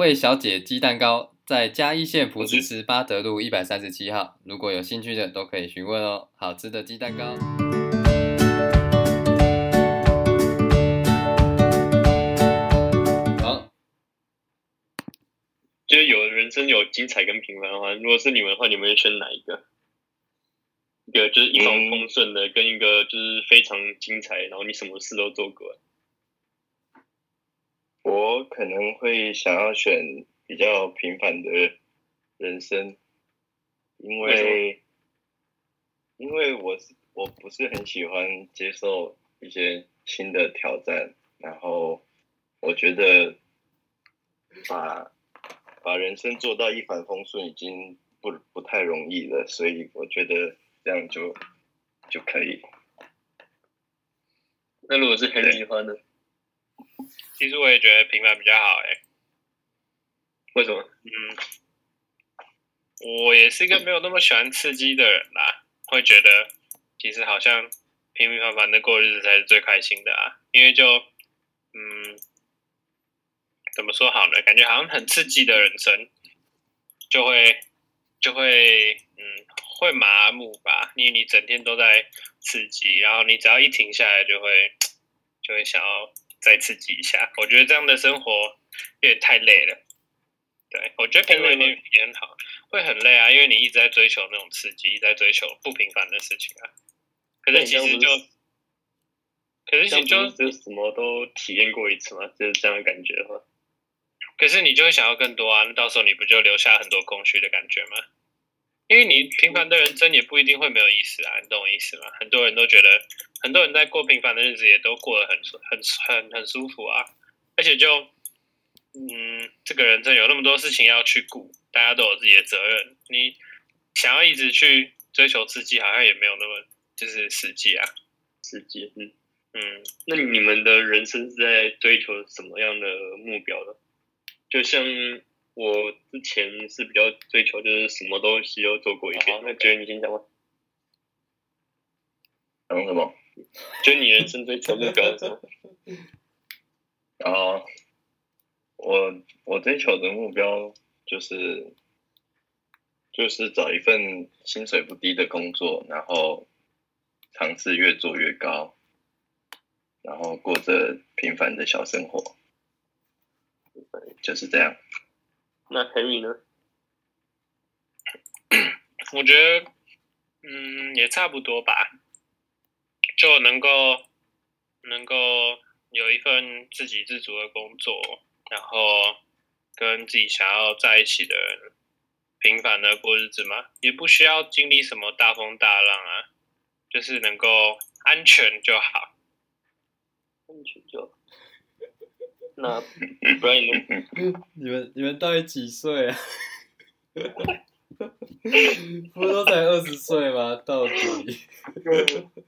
味小姐鸡蛋糕在嘉义县朴子市八德路一百三十七号，如果有兴趣的都可以询问哦。好吃的鸡蛋糕。好，就是有人生有精彩跟平凡的话，如果是你们的话，你们会选哪一个？一个就是一帆风顺的，跟一个就是非常精彩，然后你什么事都做过。我可能会想要选比较平凡的人生，因为因为我是我不是很喜欢接受一些新的挑战，然后我觉得把把人生做到一帆风顺已经不不太容易了，所以我觉得这样就就可以。那如果是很喜欢的？其实我也觉得平凡比较好哎，为什么？嗯，我也是一个没有那么喜欢刺激的人啦，会觉得其实好像平平凡凡的过日子才是最开心的啊，因为就嗯，怎么说好呢？感觉好像很刺激的人生就会就会嗯会麻木吧，因为你整天都在刺激，然后你只要一停下来就会就会想要。再刺激一下，我觉得这样的生活有点太累了。对，我觉得平凡也也很好，会很累啊，因为你一直在追求那种刺激，一直在追求不平凡的事情啊。可是其实就，可是你就就什么都体验过一次嘛，就是这样的感觉的话。可是你就会想要更多啊，那到时候你不就留下很多空虚的感觉吗？因为你平凡的人生也不一定会没有意思啊，你懂我意思吗？很多人都觉得，很多人在过平凡的日子，也都过得很很很很舒服啊。而且就，嗯，这个人生有那么多事情要去顾，大家都有自己的责任。你想要一直去追求刺激，好像也没有那么就是实际啊，实际。嗯嗯，那你们的人生是在追求什么样的目标呢？就像。我之前是比较追求，就是什么东西都做过一遍。那觉得你先讲吧。讲什么？就你人生追求目标是什么？然 后我我追求的目标就是就是找一份薪水不低的工作，然后尝试越做越高，然后过着平凡的小生活，就是这样。那 Henry 呢？我觉得，嗯，也差不多吧，就能够能够有一份自给自足的工作，然后跟自己想要在一起的人平凡的过日子嘛，也不需要经历什么大风大浪啊，就是能够安全就好，安全就好。那不然 你们你们你们到底几岁啊？不都才二十岁吗？到底？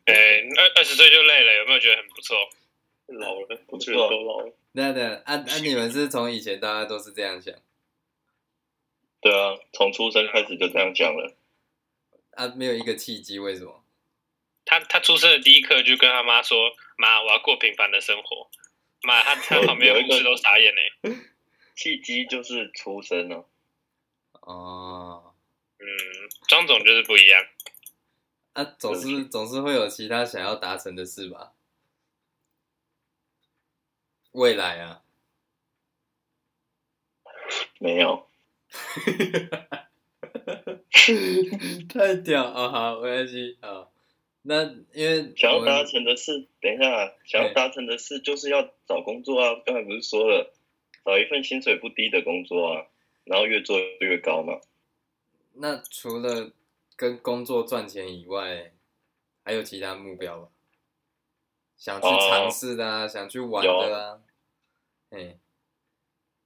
哎、欸，二二十岁就累了，有没有觉得很不错？老了，不错，都老了。那那按按你们是从以前大家都是这样想？对啊，从出生开始就这样讲了。啊，没有一个契机，为什么？他他出生的第一刻就跟他妈说：“妈，我要过平凡的生活。”妈，他他旁边有一个都傻眼呢。契机就是出生了。哦。嗯，庄总就是不一样。啊，总是总是会有其他想要达成的事吧？未来啊。没有。太屌啊！好，没关系啊。那因为想要达成的事，等一下，想要达成的事就是要找工作啊！刚才不是说了，找一份薪水不低的工作啊，然后越做越高嘛。那除了跟工作赚钱以外，还有其他目标吗？想去尝试的啊，哦、想去玩的啊。哎，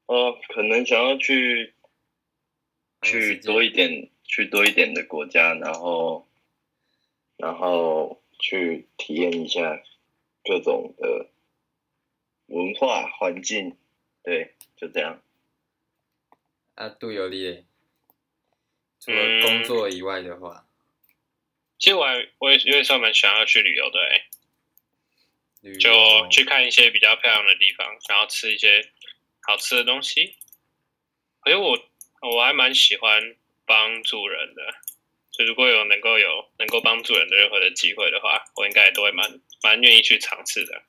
哦，可能想要去去多一点，去多一点的国家，然后。然后去体验一下各种的文化环境，对，就这样。啊，杜尤利，除了工作以外的话，嗯、其实我还我也因为算蛮想要去旅游的哎，就去看一些比较漂亮的地方，然后吃一些好吃的东西。可是我我还蛮喜欢帮助人的，所以如果有能够有能够帮助人的任何的机会的话，我应该都会蛮蛮愿意去尝试的。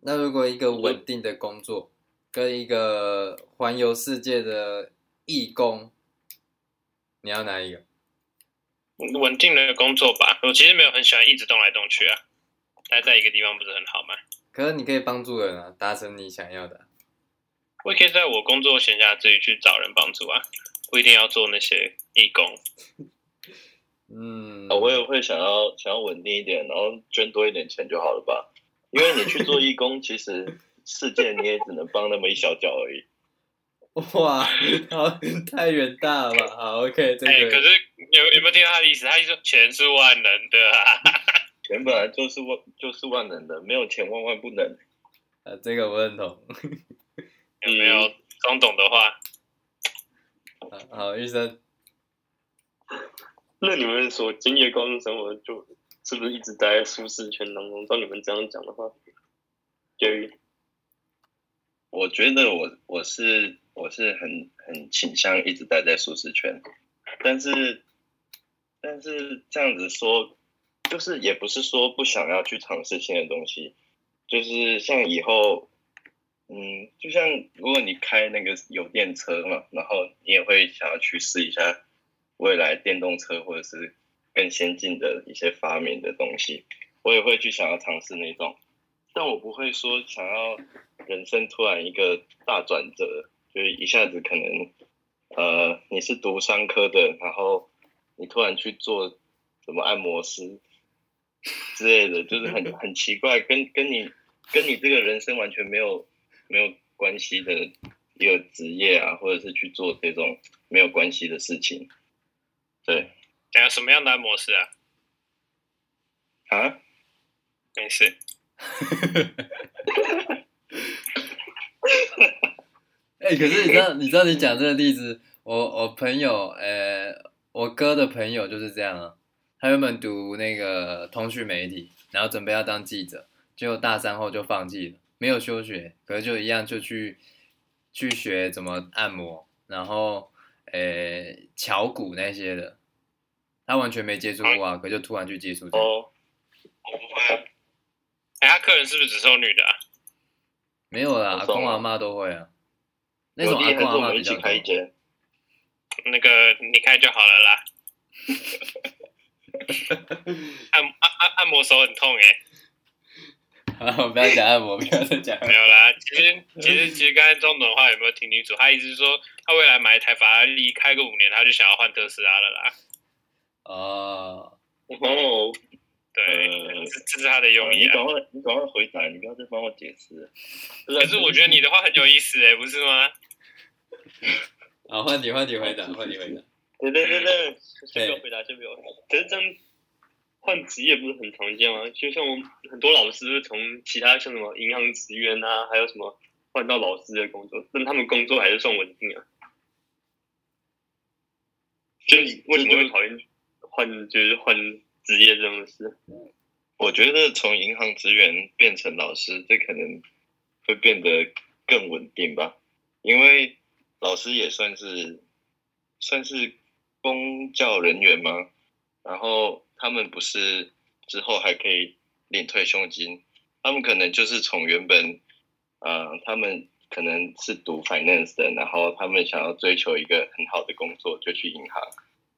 那如果一个稳定的工作跟一个环游世界的义工，你要哪一个？稳定的工作吧。我其实没有很喜欢一直动来动去啊，待在一个地方不是很好吗？可是你可以帮助人啊，达成你想要的。我也可以在我工作闲暇之余去找人帮助啊，不一定要做那些义工。嗯，我也会想要想要稳定一点，然后捐多一点钱就好了吧？因为你去做义工，其实世界你也只能帮那么一小脚而已。哇，好，太远大了吧？好，OK，这个。欸、可是有有没有听到他的意思？他意思说钱是万能的，啊，钱本来就是万就是万能的，没有钱万万不能。啊，这个我认同。有没有装懂的话？好，医生。那你们所经历的高中生活，就是不是一直待在舒适圈当中？照你们这样讲的话，对于，我觉得我我是我是很很倾向一直待在舒适圈，但是但是这样子说，就是也不是说不想要去尝试新的东西，就是像以后。嗯，就像如果你开那个有电车嘛，然后你也会想要去试一下未来电动车或者是更先进的一些发明的东西，我也会去想要尝试那种，但我不会说想要人生突然一个大转折，就是一下子可能呃你是读商科的，然后你突然去做什么按摩师之类的，就是很 很奇怪，跟跟你跟你这个人生完全没有。没有关系的一个职业啊，或者是去做这种没有关系的事情，对。还有什么样的模式啊？啊？没事。哎、欸，可是你知道，你知道，你讲这个例子，我我朋友，呃、欸，我哥的朋友就是这样啊。他原本读那个通讯媒体，然后准备要当记者，结果大三后就放弃了。没有休学，可是就一样就去去学怎么按摩，然后诶敲鼓那些的，他完全没接触过啊，可就突然去接触。哦，我不会。哎，他客人是不是只收女的啊？没有啦，阿公阿妈都会啊。那种阿公阿妈比较开一间。那个你开就好了啦。按按按按摩手很痛哎、欸。好，不要讲按摩，不要再讲。没有啦，其实其实其实刚才钟总的话有没有听清楚？他意思是说，他未来买一台法拉利开个五年，他就想要换特斯拉了啦。哦，哦，对，呃、这这是他的用意、你赶快，你赶快回答，你不要再帮我解释。可是我觉得你的话很有意思哎，不是吗？好，换你，换你回答，换你回答。对对对对，先不要回答，先不要。可是真。换职业不是很常见吗？就像我很多老师从其他像什么银行职员啊，还有什么换到老师的工作，但他们工作还是算稳定啊。就你为什么会讨厌换，就是换职业这种事？我觉得从银行职员变成老师，这可能会变得更稳定吧，因为老师也算是算是公教人员嘛，然后。他们不是之后还可以领退休金，他们可能就是从原本，呃，他们可能是读 finance 的，然后他们想要追求一个很好的工作，就去银行，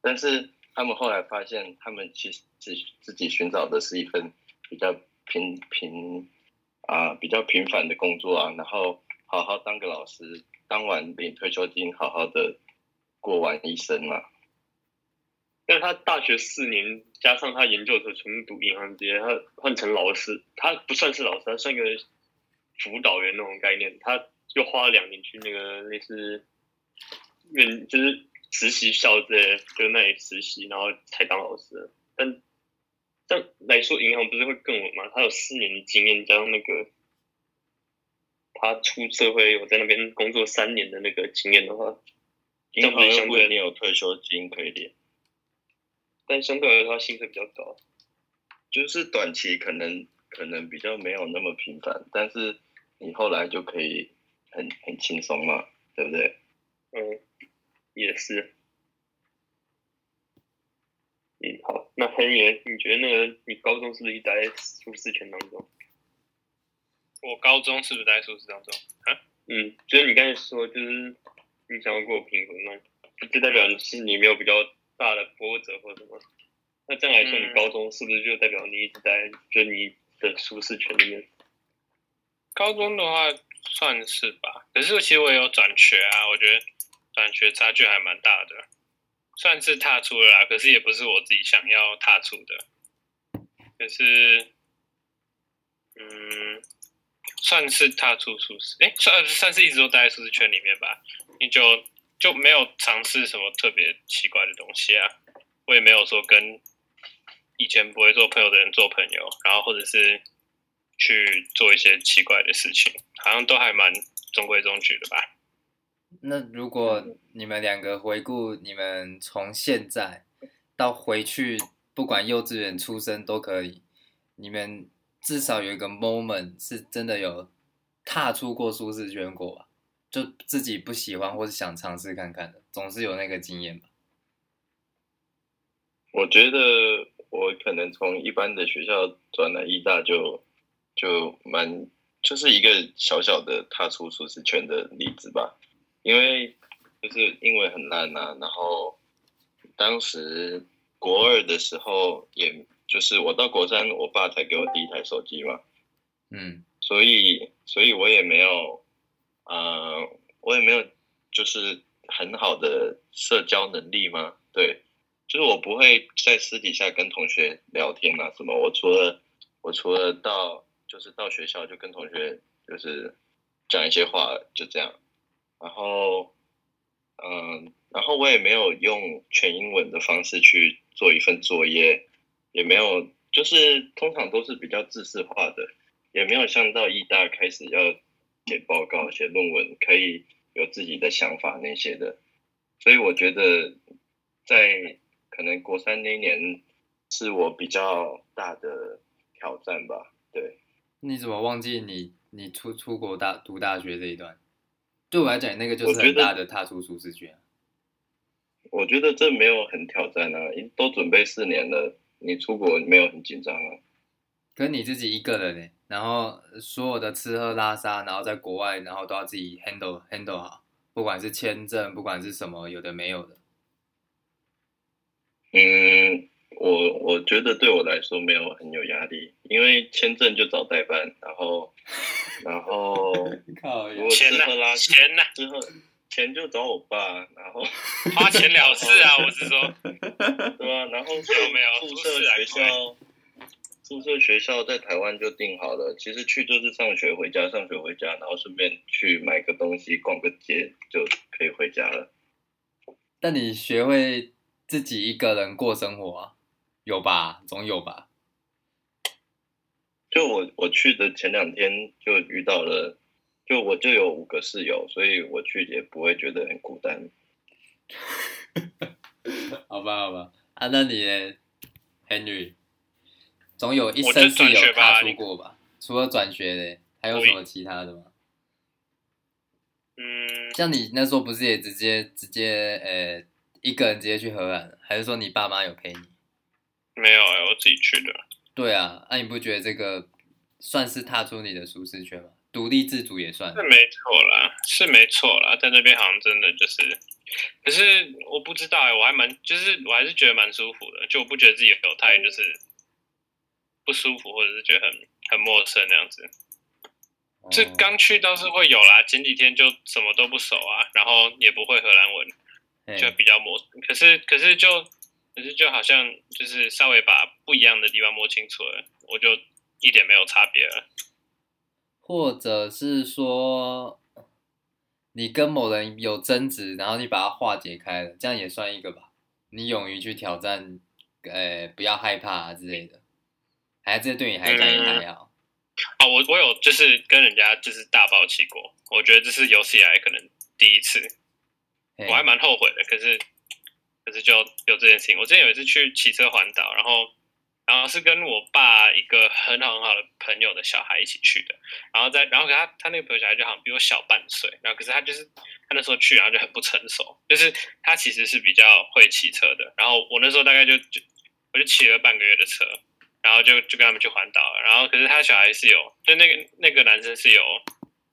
但是他们后来发现，他们其实自自己寻找的是一份比较平平啊、比较平凡的工作啊，然后好好当个老师，当完领退休金，好好的过完一生嘛。但他大学四年加上他研究所全部读银行职业，他换成老师，他不算是老师，他算一个辅导员那种概念。他又花了两年去那个类似，院就是实习校之类，就那里实习，然后才当老师。但这样来说，银行不是会更稳吗？他有四年的经验，加上那个他出社会我在那边工作三年的那个经验的话，银行又不一定有退休金可以领。但相对来说，他薪水比较高，就是短期可能可能比较没有那么频繁，但是你后来就可以很很轻松嘛，对不对？嗯，也是。嗯，好，那 Henry，你觉得那个你高中是不是一直在舒适圈当中？我高中是不是在舒适当中？啊？嗯，就是你刚才说，就是你想要过平衡吗，就代表你是你没有比较大的波折或者什么。那这样来说，你高中是不是就代表你一直在就你的舒适圈里面？高中的话算是吧，可是其实我也有转学啊，我觉得转学差距还蛮大的，算是踏出了啦，可是也不是我自己想要踏出的，可是，嗯，算是踏出舒适，哎，算算是一直都待在舒适圈里面吧，你就就没有尝试什么特别奇怪的东西啊，我也没有说跟以前不会做朋友的人做朋友，然后或者是。去做一些奇怪的事情，好像都还蛮中规中矩的吧。那如果你们两个回顾你们从现在到回去，不管幼稚园出生都可以，你们至少有一个 moment 是真的有踏出过舒适圈过吧？就自己不喜欢或是想尝试看看的，总是有那个经验吧。我觉得我可能从一般的学校转来医大就。就蛮就是一个小小的踏出舒适圈的例子吧，因为就是英文很烂啊，然后当时国二的时候，也就是我到国三，我爸才给我第一台手机嘛，嗯，所以所以我也没有，呃，我也没有就是很好的社交能力嘛，对，就是我不会在私底下跟同学聊天啊什么，我除了我除了到就是到学校就跟同学就是讲一些话，就这样。然后，嗯，然后我也没有用全英文的方式去做一份作业，也没有，就是通常都是比较制式化的，也没有像到意大开始要写报告、写论文，可以有自己的想法那些的。所以我觉得，在可能国三那一年是我比较大的挑战吧，对。你怎么忘记你你出出国大读大学这一段？对我来讲，那个就是很大的踏出舒适圈。我觉得这没有很挑战啊，都准备四年了，你出国没有很紧张啊？跟你自己一个人呢，然后所有的吃喝拉撒，然后在国外，然后都要自己 handle handle 好，不管是签证，不管是什么，有的没有的。嗯。我我觉得对我来说没有很有压力，因为签证就找代办，然后然后 如果吃喝拉撒钱呢？之后钱就找我爸，然后花钱了事啊！我是说，对啊，然后有没有宿舍学校？宿舍学校在台湾就定好了，其实去就是上学回家，上学回家，然后顺便去买个东西，逛个街就可以回家了。但你学会自己一个人过生活啊？有吧，总有吧。就我我去的前两天就遇到了，就我就有五个室友，所以我去也不会觉得很孤单。好吧，好吧，啊，那你呢，Henry，总有一生是有踏出过吧？吧除了转学的，还有什么其他的吗？嗯，像你那时候不是也直接直接呃、欸、一个人直接去荷兰，还是说你爸妈有陪你？没有我自己去的。对啊，那、啊、你不觉得这个算是踏出你的舒适圈吗？独立自主也算。是没错啦，是没错啦，在那边好像真的就是，可是我不知道哎、欸，我还蛮，就是我还是觉得蛮舒服的，就我不觉得自己有太就是不舒服，或者是觉得很很陌生那样子。这、哦、刚去倒是会有啦，前几天就什么都不熟啊，然后也不会荷兰文，就比较陌生。可是可是就。可是就好像就是稍微把不一样的地方摸清楚了，我就一点没有差别了。或者是说，你跟某人有争执，然后你把它化解开了，这样也算一个吧？你勇于去挑战，呃，不要害怕啊之类的，还这对你还讲也还好。哦，我我有就是跟人家就是大爆气过，我觉得这是有史以来可能第一次，我还蛮后悔的，可是。可是就有这件事情，我之前有一次去骑车环岛，然后然后是跟我爸一个很好很好的朋友的小孩一起去的，然后在然后他他那个朋友小孩就好像比我小半岁，然后可是他就是他那时候去，然后就很不成熟，就是他其实是比较会骑车的，然后我那时候大概就就我就骑了半个月的车，然后就就跟他们去环岛了，然后可是他小孩是有，就那个那个男生是有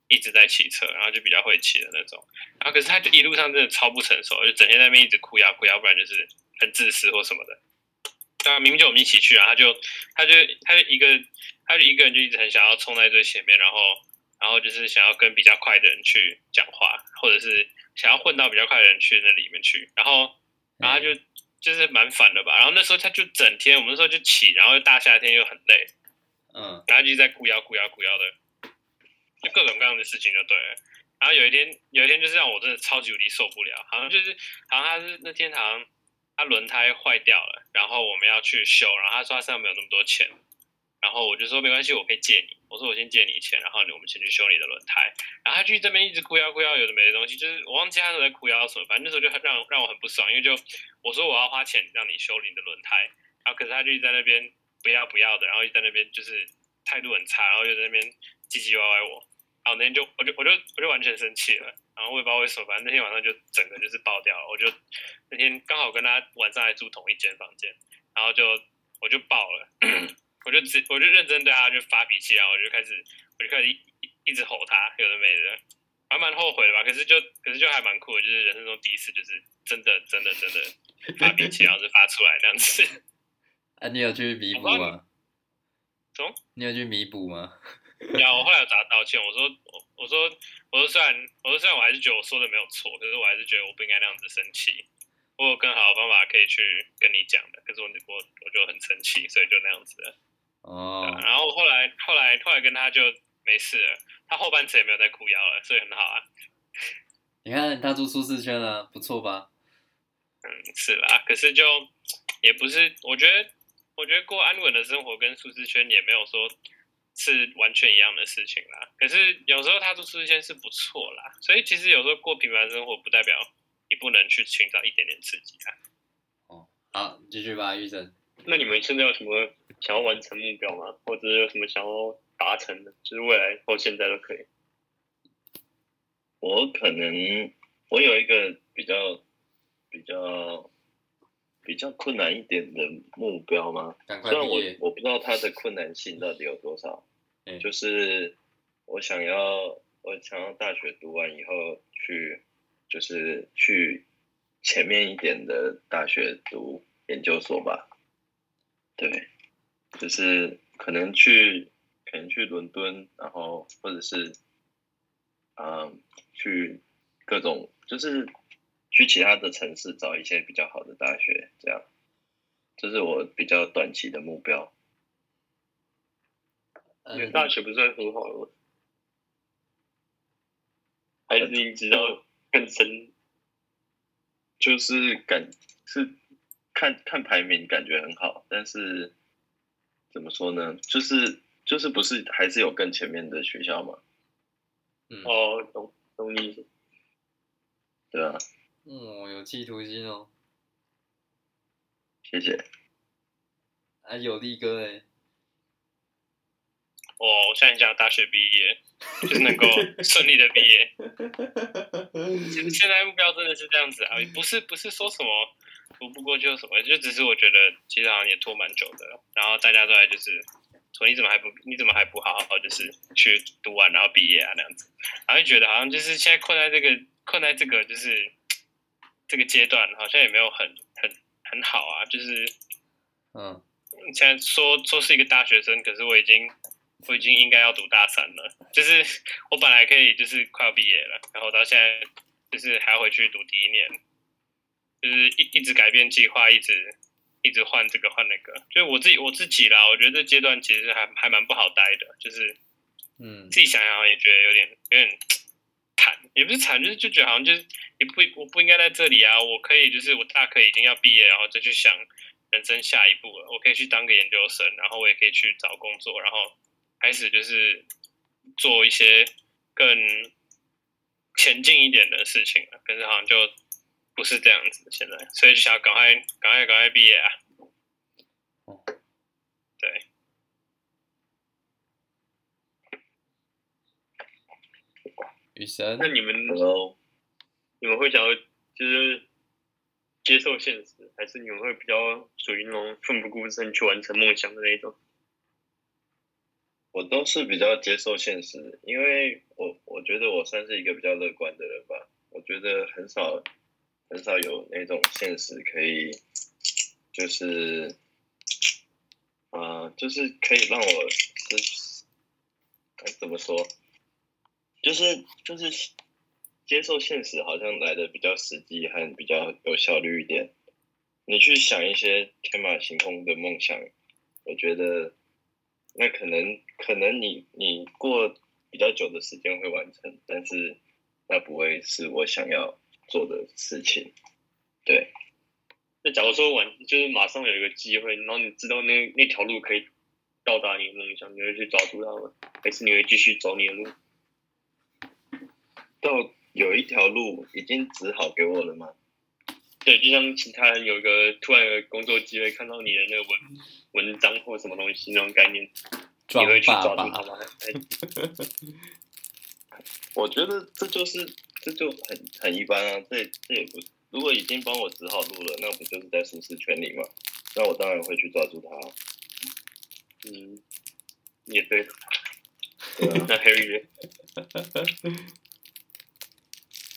一直在骑车，然后就比较会骑的那种，然后可是他就一路上真的超不成熟，就整天在那边一直哭呀哭呀，不然就是很自私或什么的。啊，明明就我们一起去啊，他就，他就，他就一个，他就一个人就一直很想要冲在最前面，然后，然后就是想要跟比较快的人去讲话，或者是想要混到比较快的人去那里面去，然后，然后他就就是蛮烦的吧。然后那时候他就整天，我们那时候就起，然后大夏天又很累，嗯，然后就在哭腰哭腰哭腰的，就各种各样的事情就对了。然后有一天，有一天就是让我真的超级无敌受不了，好像就是，好像他是那天好像。他轮胎坏掉了，然后我们要去修，然后他说他身上没有那么多钱，然后我就说没关系，我可以借你。我说我先借你钱，然后我们先去修你的轮胎。然后他就这边一直哭腰哭腰，有的没的东西，就是我忘记他是在哭腰什么，反正那时候就很让让我很不爽，因为就我说我要花钱让你修你的轮胎，然后可是他就在那边不要不要的，然后一直在那边就是态度很差，然后就在那边唧唧歪歪我，然后那天就我就我就我就完全生气了。然后我也不知道为什么，反正那天晚上就整个就是爆掉了。我就那天刚好跟他晚上还住同一间房间，然后就我就爆了，我就直我就认真对他就发脾气啊，我就开始我就开始一一直吼他，有的没的，还蛮后悔的吧。可是就可是就还蛮酷的，就是人生中第一次，就是真的真的真的发脾气，然后就发出来这样子。啊，你有去弥补吗？什么？你有去弥补吗？有，我后来有找他道歉，我说我我说我说虽然我说虽然我还是觉得我说的没有错，可是我还是觉得我不应该那样子生气。我有更好的方法可以去跟你讲的，可是我我我就很生气，所以就那样子了。哦、oh.。然后后来后来后来跟他就没事了，他后半程也没有再哭腰了，所以很好啊。你看他住舒适圈了，不错吧？嗯，是啦，可是就也不是，我觉得我觉得过安稳的生活跟舒适圈也没有说。是完全一样的事情啦，可是有时候他住舒适圈是不错啦，所以其实有时候过平凡生活不代表你不能去寻找一点点刺激啊。哦，好，继续吧，玉生。那你们现在有什么想要完成目标吗？或者有什么想要达成的？就是未来或现在都可以。我可能我有一个比较比较比较困难一点的目标吗？虽然我我不知道它的困难性到底有多少。嗯、就是我想要，我想要大学读完以后去，就是去前面一点的大学读研究所吧。对，就是可能去，可能去伦敦，然后或者是，嗯，去各种，就是去其他的城市找一些比较好的大学，这样，这是我比较短期的目标。你的大学不算很好吗？还是你知道更深？就是感是看看排名，感觉很好，但是怎么说呢？就是就是不是还是有更前面的学校吗？嗯，哦，懂懂意思。对啊。嗯，有企图心哦。谢谢。还有力哥哎。我我现在想大学毕业，就是能够 顺利的毕业。现现在目标真的是这样子啊，不是不是说什么读不过就什么，就只是我觉得其实好像也拖蛮久的。然后大家都在就是说你怎么还不你怎么还不好好就是去读完然后毕业啊那样子，然后就觉得好像就是现在困在这个困在这个就是这个阶段，好像也没有很很很好啊，就是嗯，现在说说是一个大学生，可是我已经。我已经应该要读大三了，就是 我本来可以就是快要毕业了，然后到现在就是还要回去读第一年，就是一一直改变计划，一直一直换这个换那个，就是我自己我自己啦，我觉得这阶段其实还还蛮不好待的，就是嗯，自己想想也觉得有点有点惨，也不是惨，就是就觉得好像就是也不我不应该在这里啊，我可以就是我大可以已经要毕业，然后再去想人生下一步了，我可以去当个研究生，然后我也可以去找工作，然后。开始就是做一些更前进一点的事情了，可是好像就不是这样子，现在所以就想赶快、赶快、赶快毕业啊！对，雨神，那你们，你们会想要就是接受现实，还是你们会比较属于那种奋不顾身去完成梦想的那种？我都是比较接受现实，因为我我觉得我算是一个比较乐观的人吧。我觉得很少。很少有那种现实可以，就是，呃，就是可以让我是，该怎么说？就是就是接受现实，好像来的比较实际和比较有效率一点。你去想一些天马行空的梦想，我觉得。那可能可能你你过比较久的时间会完成，但是那不会是我想要做的事情。对。那假如说完就是马上有一个机会，然后你知道那那条路可以到达你的梦想，你会去抓住它吗？还是你会继续走你的路？到有一条路已经指好给我了吗？对，就像其他人有一个突然有个工作机会，看到你的那个文文章或什么东西那种概念，你会去抓住他吗？我觉得这就是这就很很一般啊，这这也不，如果已经帮我指好路了，那不就是在舒适圈里吗？那我当然会去抓住他。嗯，也对。对啊，那 Harry，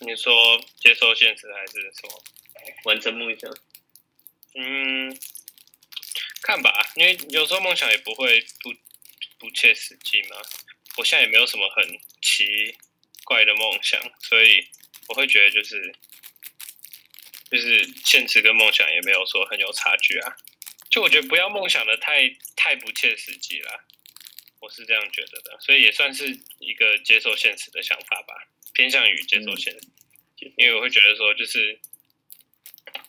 你说接受现实还是什么？完成梦想，嗯，看吧，因为有时候梦想也不会不不切实际嘛。我现在也没有什么很奇怪的梦想，所以我会觉得就是就是现实跟梦想也没有说很有差距啊。就我觉得不要梦想的太太不切实际了，我是这样觉得的。所以也算是一个接受现实的想法吧，偏向于接受现实，嗯，因为我会觉得说就是。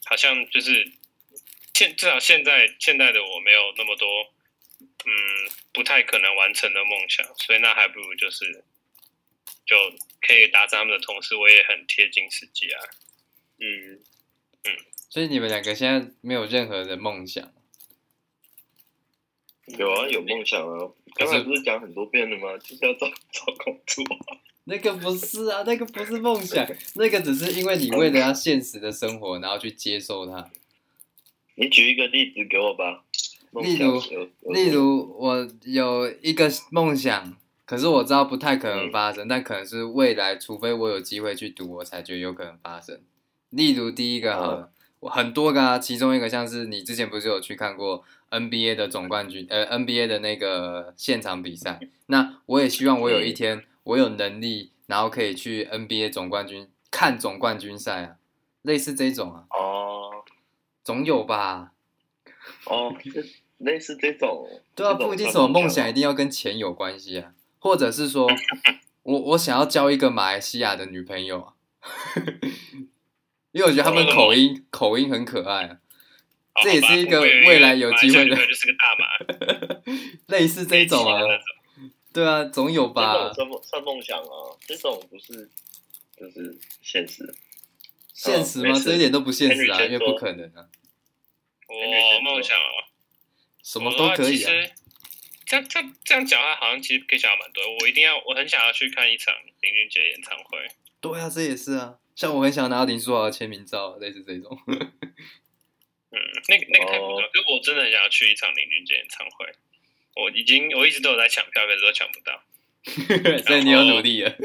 好像就是现至少现在现在的我没有那么多，嗯，不太可能完成的梦想，所以那还不如就是就可以达成他们的同时，我也很贴近实际啊。嗯嗯，所以你们两个现在没有任何的梦想？有啊，有梦想啊！刚才不是讲很多遍了吗？就是要找找工作。那个不是啊，那个不是梦想，那个只是因为你为了要现实的生活，然后去接受它。你举一个例子给我吧。例如，例如我有一个梦想，可是我知道不太可能发生，嗯、但可能是未来，除非我有机会去赌，我才觉得有可能发生。例如第一个好了，我、嗯、很多个啊，其中一个像是你之前不是有去看过 NBA 的总冠军，呃，NBA 的那个现场比赛，那我也希望我有一天。我有能力，然后可以去 NBA 总冠军看总冠军赛啊，类似这种啊。哦，总有吧。哦，类似这种。对啊，不一定什么梦想一定要跟钱有关系啊，或者是说我我想要交一个马来西亚的女朋友啊，因为我觉得他们口音口音很可爱啊，这也是一个未来有机会的。就是个大马。类似这种啊。对啊，总有吧。算梦想啊，这种不是，就是现实。现实吗？这一点都不现实啊，因为不可能啊。我梦想啊，什么都可以啊。这样这样这样讲话，好像其实可以讲蛮多。我一定要，我很想要去看一场林俊杰演唱会。对啊，这也是啊。像我很想拿到林书豪的签名照，类似这种。嗯，那个那个太不错。可是我真的很想要去一场林俊杰演唱会。我已经我一直都有在抢票，可是都抢不到。所以你有努力了。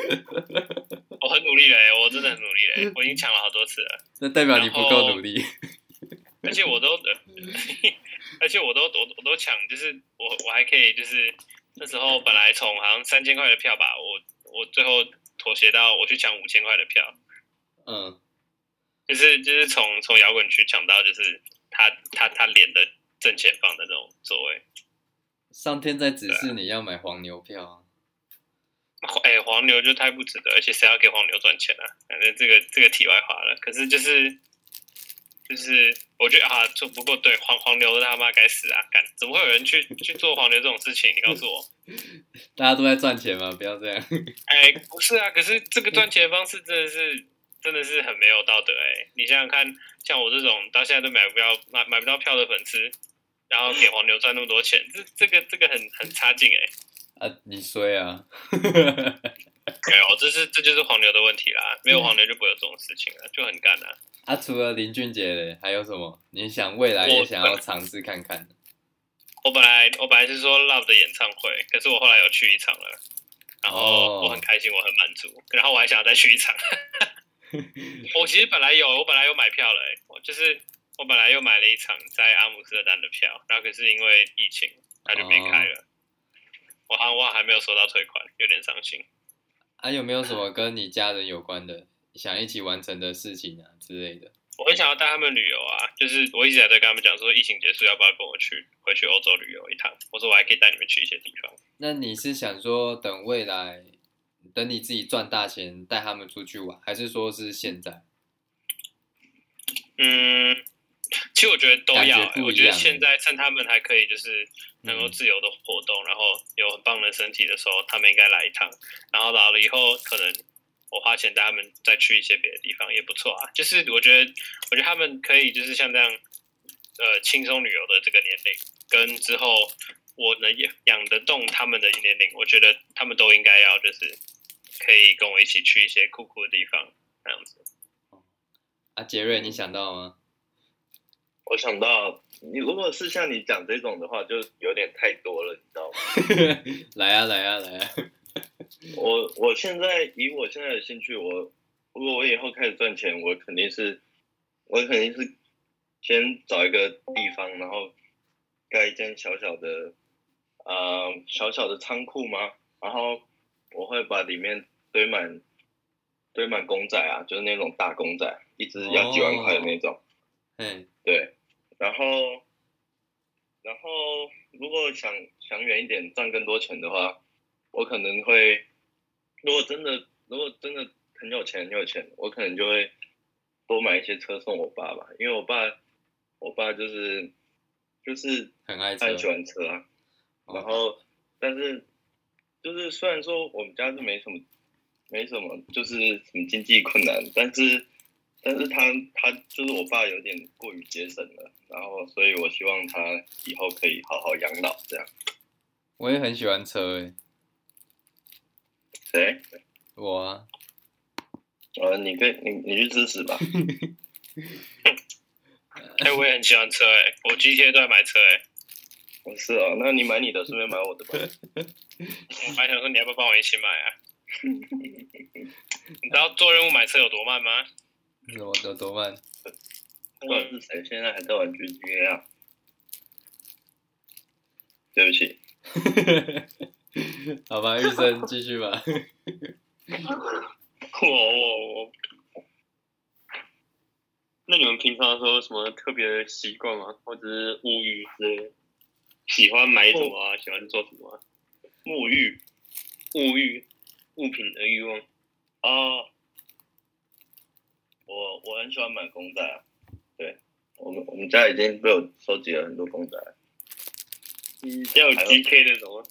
我很努力嘞，我真的很努力嘞，我已经抢了好多次了。那代表你不够努力。而且我都，而且我都我我都抢，就是我我还可以，就是那时候本来从好像三千块的票吧，我我最后妥协到我去抢五千块的票。嗯。就是就是从从摇滚区抢到，就是他他他脸的正前方的那种座位。上天在指示你要买黄牛票啊！哎、欸，黄牛就太不值得，而且谁要给黄牛赚钱啊？反正这个这个题外话了。可是就是就是，我觉得啊，做不过对黄黄牛的他妈该死啊！干怎么会有人去去做黄牛这种事情？你告诉我，大家都在赚钱嘛？不要这样。哎、欸，不是啊，可是这个赚钱的方式真的是真的是很没有道德哎、欸！你想想看，像我这种到现在都买不到买买不到票的粉丝。然后给黄牛赚那么多钱，这这个这个很很差劲哎！啊，你衰啊！没有，这是这就是黄牛的问题啦。没有黄牛就不会有这种事情了，就很干啊。啊，除了林俊杰嘞，还有什么？你想未来也想要尝试看看？我本来我本来是说 Love 的演唱会，可是我后来有去一场了，然后我很开心，我很满足，然后我还想要再去一场。我其实本来有，我本来有买票了，欸，我就是我本来又买了一场在阿姆斯特丹的票，然后可是因为疫情，它就没开了。我好像我还没有收到退款，有点伤心。啊，有没有什么跟你家人有关的，想一起完成的事情啊之类的？我很想要带他们旅游啊，就是我一直在跟他们讲说，疫情结束要不要跟我去回去欧洲旅游一趟？我说我还可以带你们去一些地方。那你是想说等未来，等你自己赚大钱带他们出去玩，还是说是现在？嗯，其实我觉得都要、欸。我觉得现在趁他们还可以，就是能够自由的活动、嗯，然后有很棒的身体的时候，他们应该来一趟。然后老了以后可能。我花钱带他们再去一些别的地方也不错啊，就是我觉得，我觉得他们可以就是像这样，呃，轻松旅游的这个年龄，跟之后我能养养得动他们的年龄，我觉得他们都应该要就是可以跟我一起去一些酷酷的地方，这样子。啊，杰瑞，你想到吗？我想到，你如果是像你讲这种的话，就有点太多了，你知道吗？来啊，来啊，来啊！我我现在以我现在的兴趣，我如果我以后开始赚钱，我肯定是，我肯定是先找一个地方，然后盖一间小小的，呃，小小的仓库吗，然后我会把里面堆满堆满公仔啊，就是那种大公仔，一只要几万块的那种，嗯、oh.，对，然后然后如果想想远一点，赚更多钱的话。我可能会，如果真的，如果真的很有钱很有钱，我可能就会多买一些车送我爸吧，因为我爸，我爸就是就是很爱他很喜欢车啊，然后但是就是虽然说我们家是没什么没什么就是什么经济困难，但是但是他他就是我爸有点过于节省了，然后所以我希望他以后可以好好养老这样。我也很喜欢车诶。谁？我啊。呃，你可以，你你去支持吧。哎、欸，我也很喜欢车哎、欸，我 G T A 都在买车哎、欸。不是哦，那你买你的，顺便买我的吧。我还想说，你要不要帮我一起买啊？你知道做任务买车有多慢吗？有有多慢？不管是谁，现在还在玩 G T A 啊？对不起。好吧，玉生继续吧。我我我，那你们平常说什么特别的习惯吗？或者是物欲之类的？喜欢买什么啊？喜欢做什么啊？物欲，物欲，物品的欲望啊。我我很喜欢买公仔啊。对，我们我们家已经被我收集了很多公仔。你家有 GK 那种吗？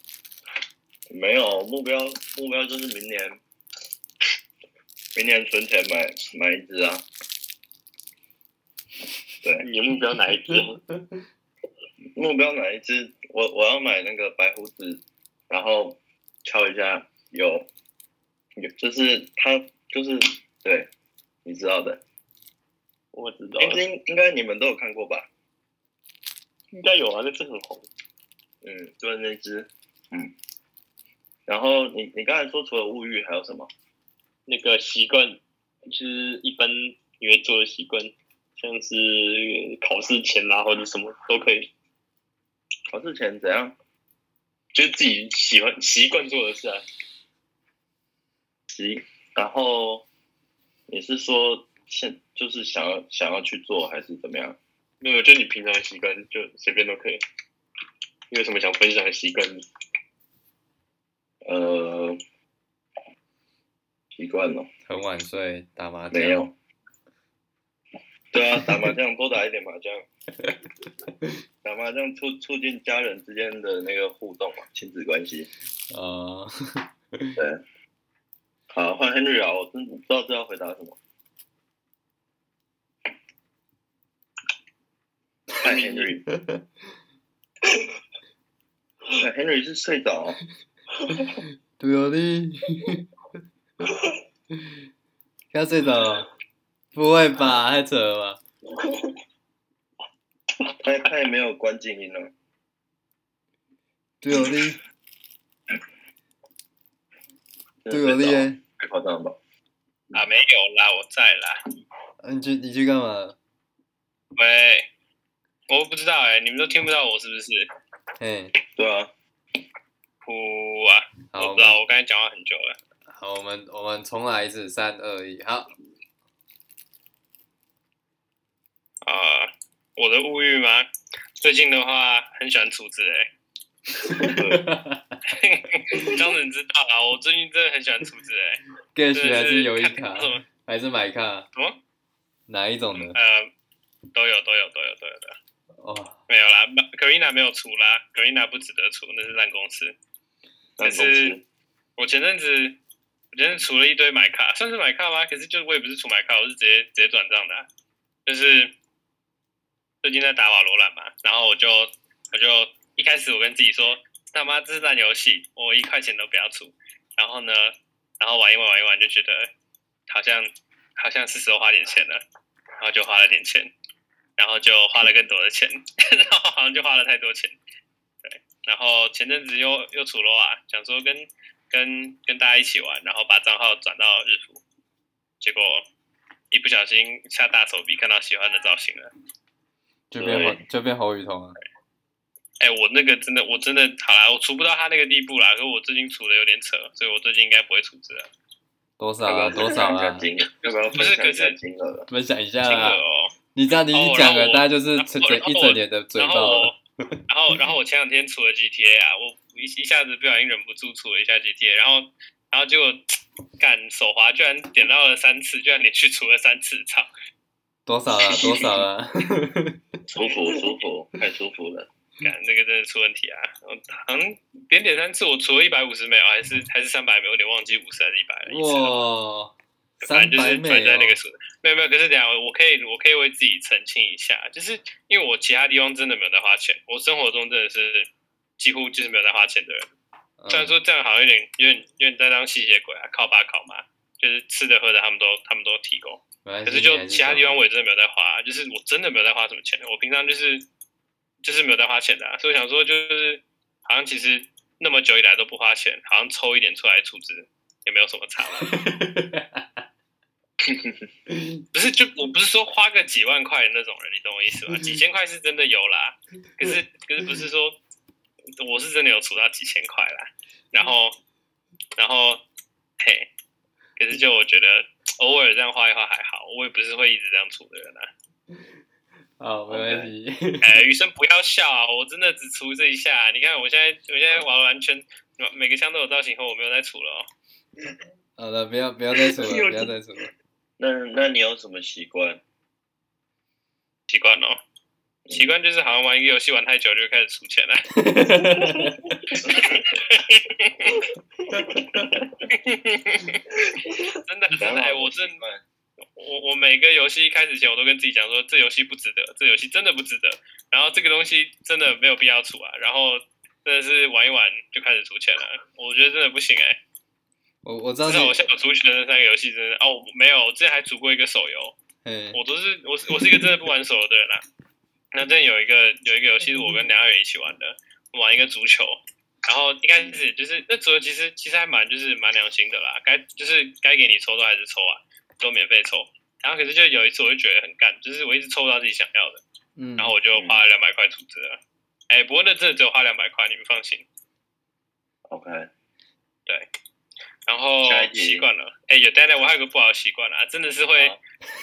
没有目标，目标就是明年，明年存钱买买一只啊。对，你目标哪一只？目标哪一只？我我要买那个白胡子，然后敲一下有，有就是它就是对，你知道的。我知道。应应该你们都有看过吧？应该有啊，那只很红。嗯，就是那只，嗯。然后你你刚才说除了物欲还有什么？那个习惯，就是一般你会做的习惯，像是考试前啊或者什么都可以。考试前怎样？就是自己喜欢习惯做的事啊。习，然后你是说现就是想要想要去做还是怎么样？没有，就你平常的习惯就随便都可以。你有什么想分享的习惯？呃，习惯了。很晚睡，打麻将。没有。对啊，打麻将多打一点麻将。打麻将促促进家人之间的那个互动嘛，亲子关系。啊、uh... 对。好，换 Henry 啊，我真不知道这要回答什么。嗨，Henry。Henry 是睡着。对啊，你要睡着了？不会吧，太扯了吧？他他也没有关静音哦。对哦，你 对哦，你太夸张了吧？啊，没有啦，我在啦。啊、你去你去干嘛？喂，我不知道哎、欸，你们都听不到我是不是？嘿，对啊。呼啊！好，我不知道，我刚才讲话很久了。好，我们我们重来一次，三二一，好。啊、呃，我的物欲吗？最近的话，很喜欢储值哎。张能知道啊，我最近真的很喜欢储值哎。Gash 还是有一卡，还是买卡？什么？哪一种呢？呃，都有，都有，都有，都有的。哦，没有啦，Garena 没有出啦，Garena 不值得出，那是烂公司。但是，我前阵子，我前阵子储了一堆买卡，算是买卡吗？可是就我也不是储买卡，我是直接直接转账的、啊。就是最近在打瓦罗兰嘛，然后我就我就一开始我跟自己说，他妈这是烂游戏，我一块钱都不要出。然后呢，然后玩一玩玩一玩，就觉得好像好像是时候花点钱了，然后就花了点钱，然后就花了更多的钱，然后好像就花了太多钱。然后前阵子又又出了啊，想说跟跟跟大家一起玩，然后把账号转到日服，结果一不小心下大手笔看到喜欢的造型了，就变就变侯雨桐了。哎，我那个真的我真的好啦，我出不到他那个地步啦，可是我最近出的有点扯，所以我最近应该不会出资了。多少啊？多少啊？要不要不是，可是分享一下金额哦。你这样你一讲了，大家就是整一整年的嘴爆。然后，然后我前两天除了 GTA 啊，我一一下子不小心忍不住除了一下 GTA，然后，然后结果干手滑，居然点到了三次，居然连续除了三次，操！多少啊？多少啊？舒服，舒服，太舒服了。干，这个真的出问题啊！我好像点点三次，我除了一百五十秒，还是还是三百秒，有点忘记五十还是一百了。哇！反正就是存在那个数，没有没有。可是等下，我可以我可以为自己澄清一下，就是因为我其他地方真的没有在花钱，我生活中真的是几乎就是没有在花钱的人。虽然说这样好像有点有点有点在当吸血鬼啊，靠爸靠妈，就是吃的喝的他们都他们都提供。可是就其他地方我也真的没有在花，就是我真的没有在花什么钱。我平常就是就是没有在花钱的啊，所以我想说就是好像其实那么久以来都不花钱，好像抽一点出来出资也没有什么差。不是，就我不是说花个几万块的那种人，你懂我意思吗？几千块是真的有啦，可是可是不是说我是真的有储到几千块啦，然后然后嘿，可是就我觉得偶尔这样花一花还好，我也不是会一直这样储的人啊。好，没问题。哎，余生不要笑啊，我真的只储这一下。你看我现在我现在玩完全每个枪都有造型后，我没有再储了哦。好了，不要不要再储了，不要再储了。那那你有什么习惯？习惯哦，习惯就是好像玩一个游戏玩太久就会开始出钱了。真 的真的，我真我我每个游戏开始前我都跟自己讲说，这游戏不值得，这游戏真的不值得。然后这个东西真的没有必要出啊。然后真的是玩一玩就开始出钱了，我觉得真的不行哎、欸。我我知道，我像我现在有出去的那三个游戏，真的哦，没有，我之前还组过一个手游，嗯，我都是我我是一个真的不玩手游的人啦。那真的有一个有一个游戏是我跟梁亚远一起玩的，玩一个足球，然后一开始就是那足球其实其实还蛮就是蛮良心的啦，该就是该给你抽都还是抽啊，都免费抽。然后可是就有一次我就觉得很干，就是我一直抽不到自己想要的，嗯，然后我就花了两百块组织了。哎、嗯，不过那真的只有花两百块，你们放心。OK，对。然后习惯了，哎，有呆呆，我还有个不好的习惯啊，真的是会，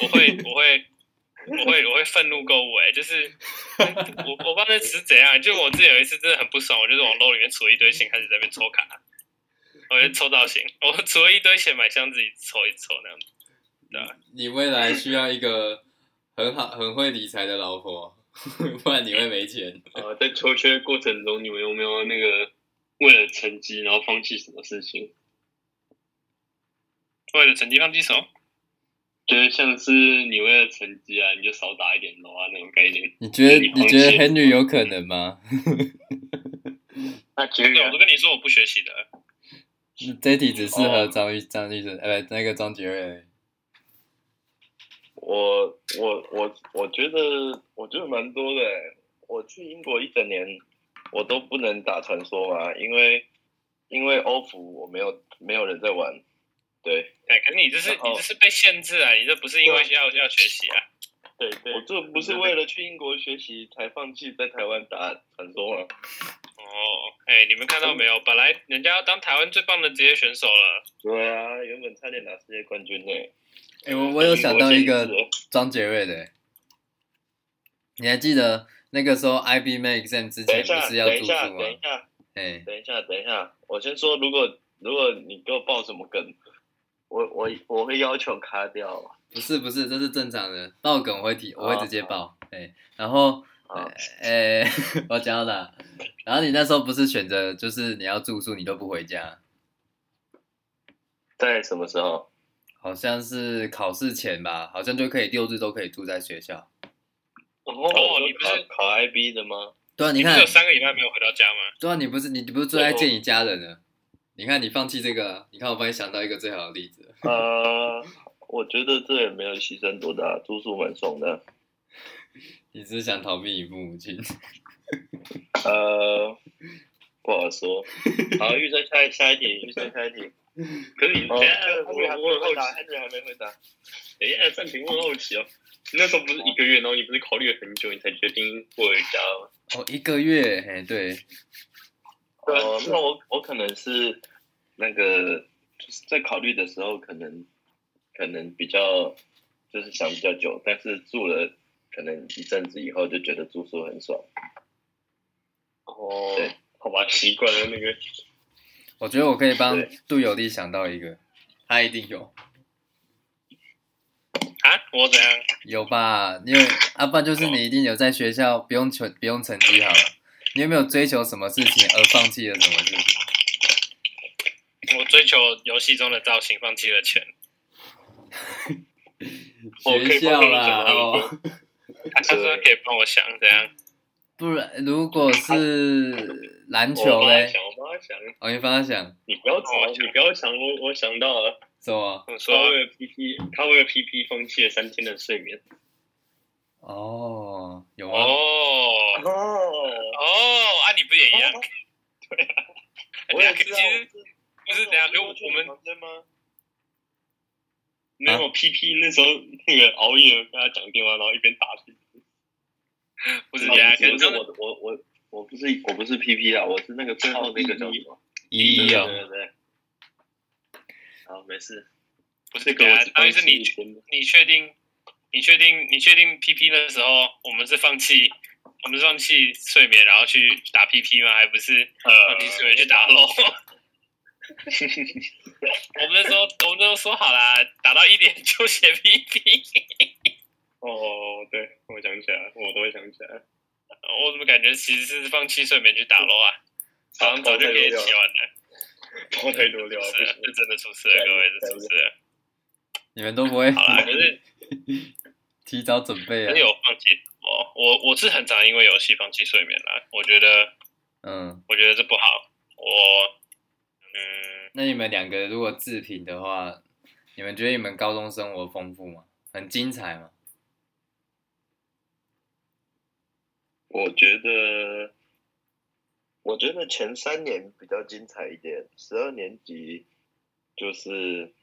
我会，我会，我会，我会愤怒购物，哎，就是 我我不知道那是怎样，就我自己有一次真的很不爽，我就是往 LO 里面储了一堆钱，开始在那边抽卡，我就抽造型，我储了一堆钱买箱子，一抽一抽那样子？你未来需要一个很好、很会理财的老婆，不然你会没钱。啊，在求学过程中，你们有没有那个为了成绩然后放弃什么事情？为了成绩放弃手，就是像是你为了成绩啊，你就少打一点楼啊那种概念。你觉得你，你觉得 Henry 有可能吗？那绝对，我都跟你说我不学习的。这题只适合张玉张律师，呃，那个张杰瑞。我我我我觉得我觉得蛮多的。我去英国一整年，我都不能打传说嘛，因为因为欧服我没有没有人在玩。对，哎，可是你这是你这是被限制啊，你这不是因为要要学习啊。对对，我这不是为了去英国学习才放弃在台湾打传说吗？哦，哎，你们看到没有？本来人家要当台湾最棒的职业选手了。对啊，原本差点拿世界冠军呢。哎，我我有想到一个张杰瑞的，你还记得那个时候 IB Make Exam 之前不是要住宿吗？等一下，哎，等一下，等一下，我先说，如果如果你给我报什么梗，我我我会要求卡掉。不是不是，这是正常的，爆梗我会提，我会直接爆。哎，然后，哎，我讲到哪？然后你那时候不是选择就是你要住宿，你都不回家？在什么时候？好像是考试前吧，好像就可以六日都可以住在学校。哦，你不是考 IB 的吗？对啊，你看，有三个礼拜没有回到家吗？对啊，你不是你不是最爱见你家人呢？你看你放弃这个，你看我帮你想到一个最好的例子。呃，我觉得这也没有牺牲多大，住宿蛮爽的。你只是想逃避你父母亲？呃，不好说。好，预测下下一题，预测下一题。可是你等下我我很好奇，还没回答。等一下暂停，我很好奇哦。那时候不是一个月，然后你不是考虑了很久，你才决定回家吗？哦，一个月，嘿，对。哦，那我我可能是那个就是在考虑的时候，可能可能比较就是想比较久，但是住了可能一阵子以后就觉得住宿很爽。哦，对，好吧，习惯了那个。我觉得我可以帮杜有利想到一个，他一定有。啊？我怎样？有吧？因为啊，不然就是你一定有在学校不用成不用成绩好了。你有没有追求什么事情而放弃了什么事情？我追求游戏中的造型，放弃了钱。学校啦，哦。他说可以帮我想怎样。不然，如果是篮球嘞？我帮他想，我帮他想。你帮他想。你不要想，你不要想，我我想到了。什么？他为了 PP，他为了 PP 放弃了三天的睡眠。哦，有吗？哦哦哦，啊，你不也一样？对啊。我也知道。不是，等下，如果我们没有 PP 那时候那个熬夜跟他讲电话，然后一边打字。不是，等下，可是我我我我不是我不是 PP 啊，我是那个最后那个叫什么？一一啊。对对对。好，没事。不是，等下，等于是你你确定？你确定？你确定 PP 的时候，我们是放弃，我们是放弃睡眠，然后去打 PP 吗？还不是放弃睡眠去打 LOL？我们那时候，我们都说好啦，打到一点就写 PP。哦，对，我想起来，我都会想起来。我怎么感觉其实是放弃睡眠去打 LOL 啊？早上早就可以写完了。跑太多料了，是 真的出事了，各位，是出事了。你们都不会好啦，可是。提早准备啊！有放弃我我我是很常因为游戏放弃睡眠啦。我觉得，嗯，我觉得这不好。我，嗯，那你们两个如果自评的话，你们觉得你们高中生活丰富吗？很精彩吗？我觉得，我觉得前三年比较精彩一点，十二年级就是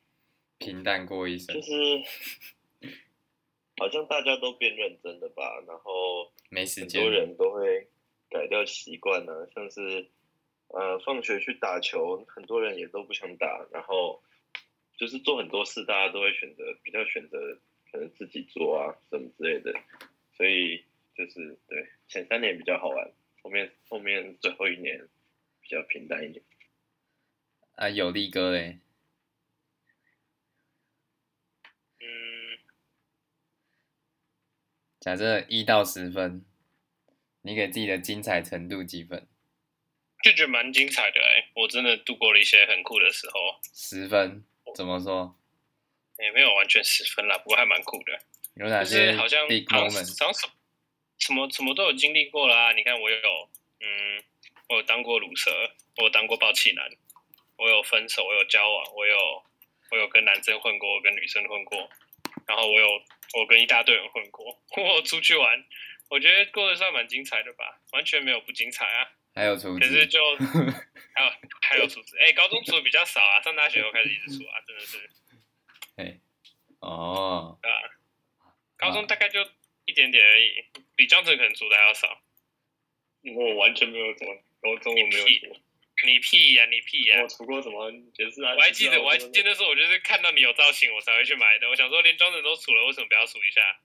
平淡过一生，就是。好像大家都变认真了吧，然后没时间很多人都会改掉习惯呢，像是呃放学去打球，很多人也都不想打，然后就是做很多事，大家都会选择比较选择可能自己做啊什么之类的，所以就是对前三年比较好玩，后面后面最后一年比较平淡一点。啊，有力哥嘞。假设一到十分，你给自己的精彩程度几分？就觉得蛮精彩的哎、欸，我真的度过了一些很酷的时候。十分？怎么说？也、欸、没有完全十分啦，不过还蛮酷的。有哪些？好像 big moment？什么什么都有经历过啦。你看，我有嗯，我有当过乳蛇，我有当过爆气男，我有分手，我有交往，我有我有跟男生混过，我跟女生混过，然后我有我跟一大堆人混过，我出去玩，我觉得过得算蛮精彩的吧，完全没有不精彩啊。还有厨子，可是就 还有还有厨子，哎、欸，高中厨的比较少啊，上大学后开始一直厨啊，真的是。哎，哦，对吧？高中大概就一点点而已，比江城可能煮的还要少。我完全没有怎么，高中我没有煮。你屁呀！你屁呀！我煮过什么？解释啊！我还记得，我还记得那时候，我就是看到你有造型，我才会去买的。我想说，连庄子都出了，为什么不要数一下？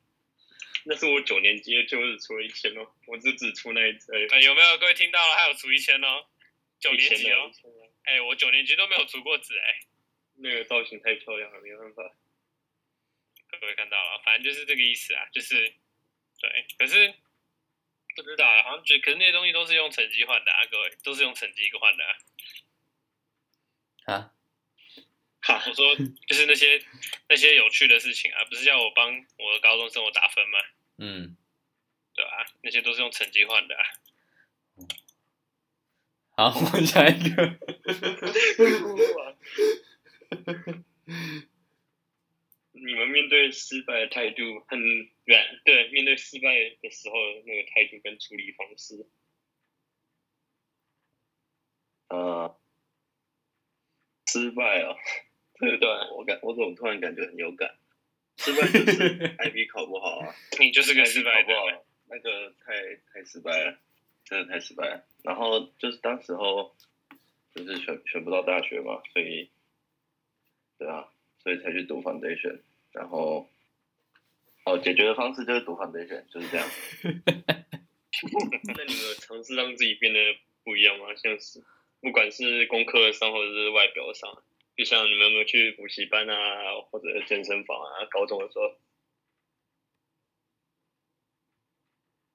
那是我九年级，就是出了一千哦，我就只出那一次。哎，有没有各位听到了？还有煮一千哦，九年级哦。哎，我九年级都没有出过纸哎。那个造型太漂亮了，没办法。各位看到了，反正就是这个意思啊，就是对，可是。不知道，好像觉得，可是那些东西都是用成绩换的啊，各位都是用成绩换的啊。啊？哈，我说就是那些那些有趣的事情啊，不是叫我帮我的高中生活打分吗？嗯，对吧？那些都是用成绩换的啊。好，我下一个。你们面对失败的态度很远，对，面对失败的时候那个态度跟处理方式。呃，失败啊，对对，我感我怎么突然感觉很有感？失败就是 IB 考不好啊，你就是个失败，考不好，那个太太失败了，真的太失败了。然后就是当时候就是选选不到大学嘛，所以，对啊，所以才去读 foundation。然后，哦，解决的方式就是读 foundation，就是这样。那你们有尝试让自己变得不一样吗？像是不管是功课上或者是外表上，就像你们有没有去补习班啊，或者健身房啊？高中的时候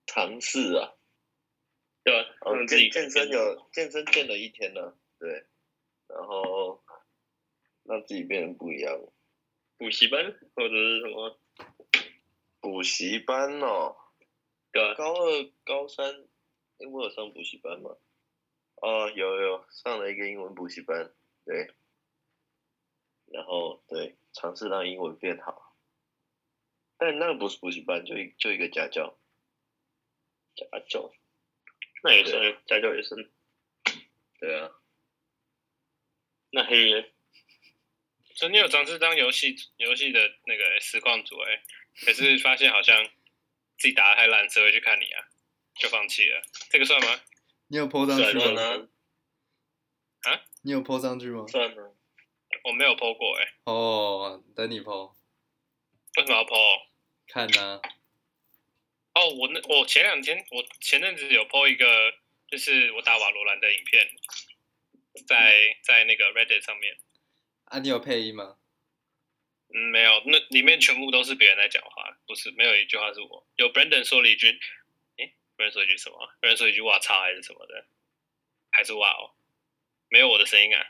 尝试啊，对吧？哦，健健身有健身健了一天了，对，然后让自己变得不一样。补习班或者是什么？补习班哦，对啊，高二、高三，因为我有上补习班嘛。哦，有有上了一个英文补习班，对。然后对，尝试让英文变好。但那个不是补习班，就一就一个家教。家教，那也是家教也是。对啊。那黑人。所以你有尝试当游戏游戏的那个实况主哎，可是发现好像自己打的太烂，只会去看你啊，就放弃了。这个算吗？你有 po 上去吗？呢？啊？你有 po 上去吗？算了，我没有 po 过哎。哦，等你 po。为什么要 po？看呐、啊。哦，我那我前两天我前阵子有 po 一个，就是我打瓦罗兰的影片，在在那个 Reddit 上面。啊，你有配音吗？嗯，没有，那里面全部都是别人在讲话，不是，没有一句话是我。有 Brandon 说了一句，诶，Brandon 说一句什么？Brandon 说一句“哇操”还是什么的？还是“哇哦”？没有我的声音啊。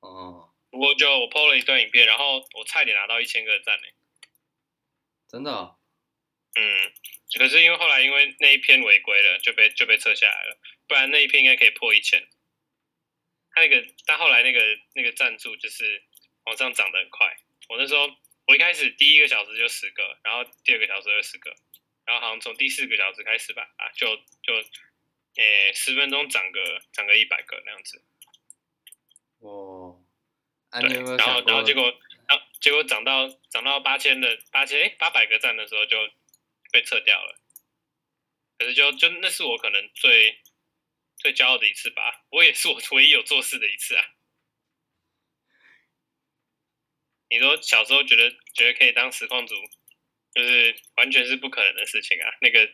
哦。不过就我 PO 了一段影片，然后我差点拿到一千个赞呢。真的、哦？嗯，可是因为后来因为那一篇违规了，就被就被撤下来了，不然那一篇应该可以破一千。他那个，但后来那个那个赞助就是往上涨得很快。我那时候，我一开始第一个小时就十个，然后第二个小时二十个，然后好像从第四个小时开始吧，啊，就就，诶、欸，十分钟涨个涨个一百个那样子。哦，对，然后然后结果，啊，结果涨到涨到八千的八千诶八百个赞的时候就被撤掉了。可是就就那是我可能最。最骄傲的一次吧，我也是我唯一有做事的一次啊。你说小时候觉得觉得可以当实况主，就是完全是不可能的事情啊。那个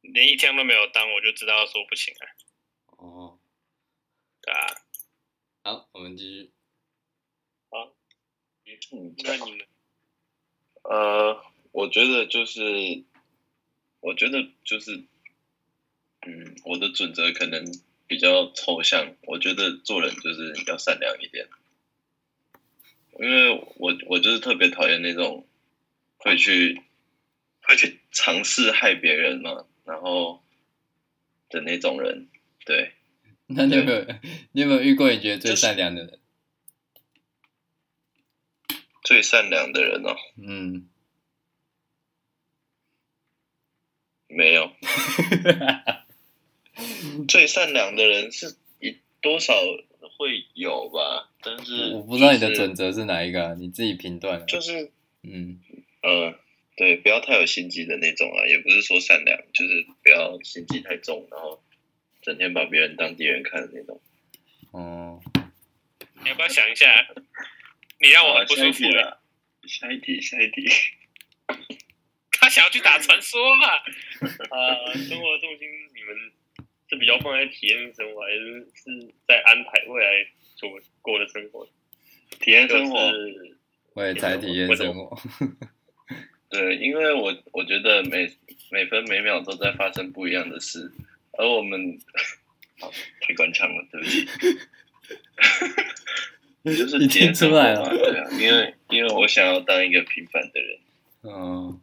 连一天都没有当，我就知道说不行啊。哦，对啊。好，我们继续。好，嗯，那你们？呃，我觉得就是，我觉得就是。嗯，我的准则可能比较抽象。我觉得做人就是要善良一点，因为我我就是特别讨厌那种会去会去尝试害别人嘛，然后的那种人。对，那你有没有你有没有遇过你觉得最善良的人？最善良的人哦，嗯，没有。最善良的人是一多少会有吧，但是、就是、我不知道你的准则是哪一个、啊，你自己评断。就是，嗯，呃，对，不要太有心机的那种啊，也不是说善良，就是不要心机太重，然后整天把别人当敌人看的那种。哦，你要不要想一下？你让我很不舒服了。下一题，下一题。他想要去打传说嘛？啊，生活重心你们是比较放在体验生活，还是是在安排未来所过的生活？体验生活，我也在体验生活。对，因为我我觉得每每分每秒都在发生不一样的事，而我们好太官腔了，对不起。就是你听出来了，对啊，因为因为我想要当一个平凡的人，嗯，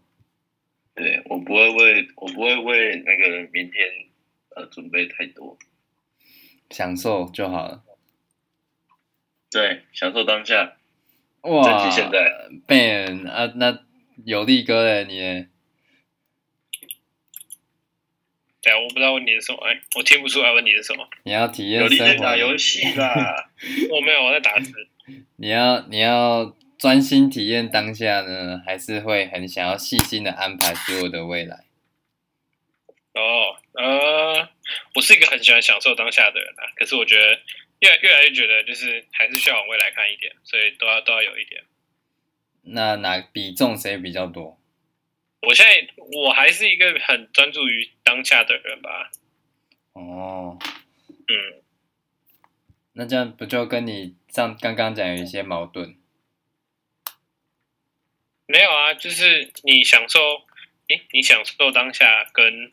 对，我不会为我不会为那个明天呃准备太多，享受就好了，对，享受当下，哇，珍惜现在，Ben 啊，那有力哥嘞，你呢？对啊，我不知道问你是什么，哎，我听不出来问你是什么。你要体验有力在打游戏啦，我 没有，我在打字。你要你要专心体验当下呢，还是会很想要细心的安排所有的未来？哦，呃，我是一个很喜欢享受当下的人啊，可是我觉得越越来越觉得就是还是需要往未来看一点，所以都要都要有一点。那哪比重谁比较多？我现在我还是一个很专注于当下的人吧。哦，嗯，那这样不就跟你上刚刚讲有一些矛盾？没有啊，就是你享受，诶，你享受当下，跟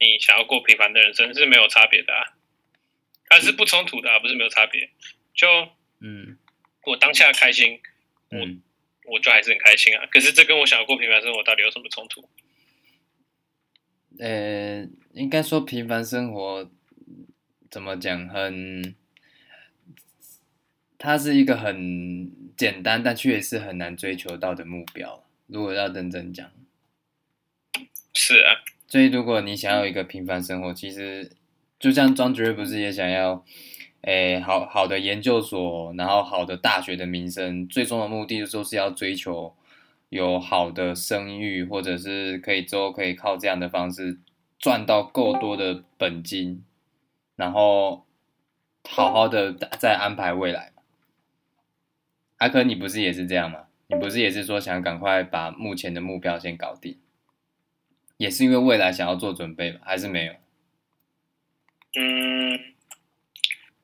你想要过平凡的人生是没有差别的啊，它是不冲突的啊，不是没有差别。就，嗯，我当下开心，我。嗯我就还是很开心啊，可是这跟我想要过平凡生活到底有什么冲突？呃，应该说平凡生活怎么讲？很，它是一个很简单，但却也是很难追求到的目标。如果要认真讲，是啊。所以如果你想要一个平凡生活，其实就像庄爵不是也想要？诶，好好的研究所，然后好的大学的名声，最终的目的就是要追求有好的声誉，或者是可以之后可以靠这样的方式赚到够多的本金，然后好好的再安排未来。阿珂，你不是也是这样吗？你不是也是说想赶快把目前的目标先搞定，也是因为未来想要做准备吧？还是没有？嗯。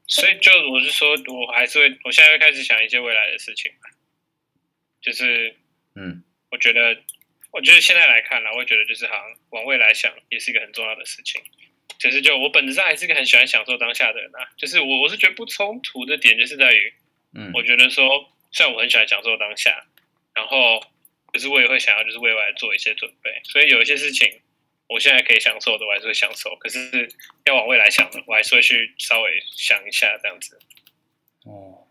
所以就我是说，我还是会，我现在会开始想一些未来的事情，就是，嗯，我觉得，我觉得现在来看呢，我会觉得就是好像往未来想，也是一个很重要的事情。其实就我本质上还是一个很喜欢享受当下的人啊，就是我我是觉得不冲突的点就是在于，嗯，我觉得说，虽然我很喜欢享受当下，然后可是我也会想要就是为未来做一些准备，所以有一些事情。我现在可以享受的，我还是会享受。可是要往未来想的，我还是会去稍微想一下这样子。哦，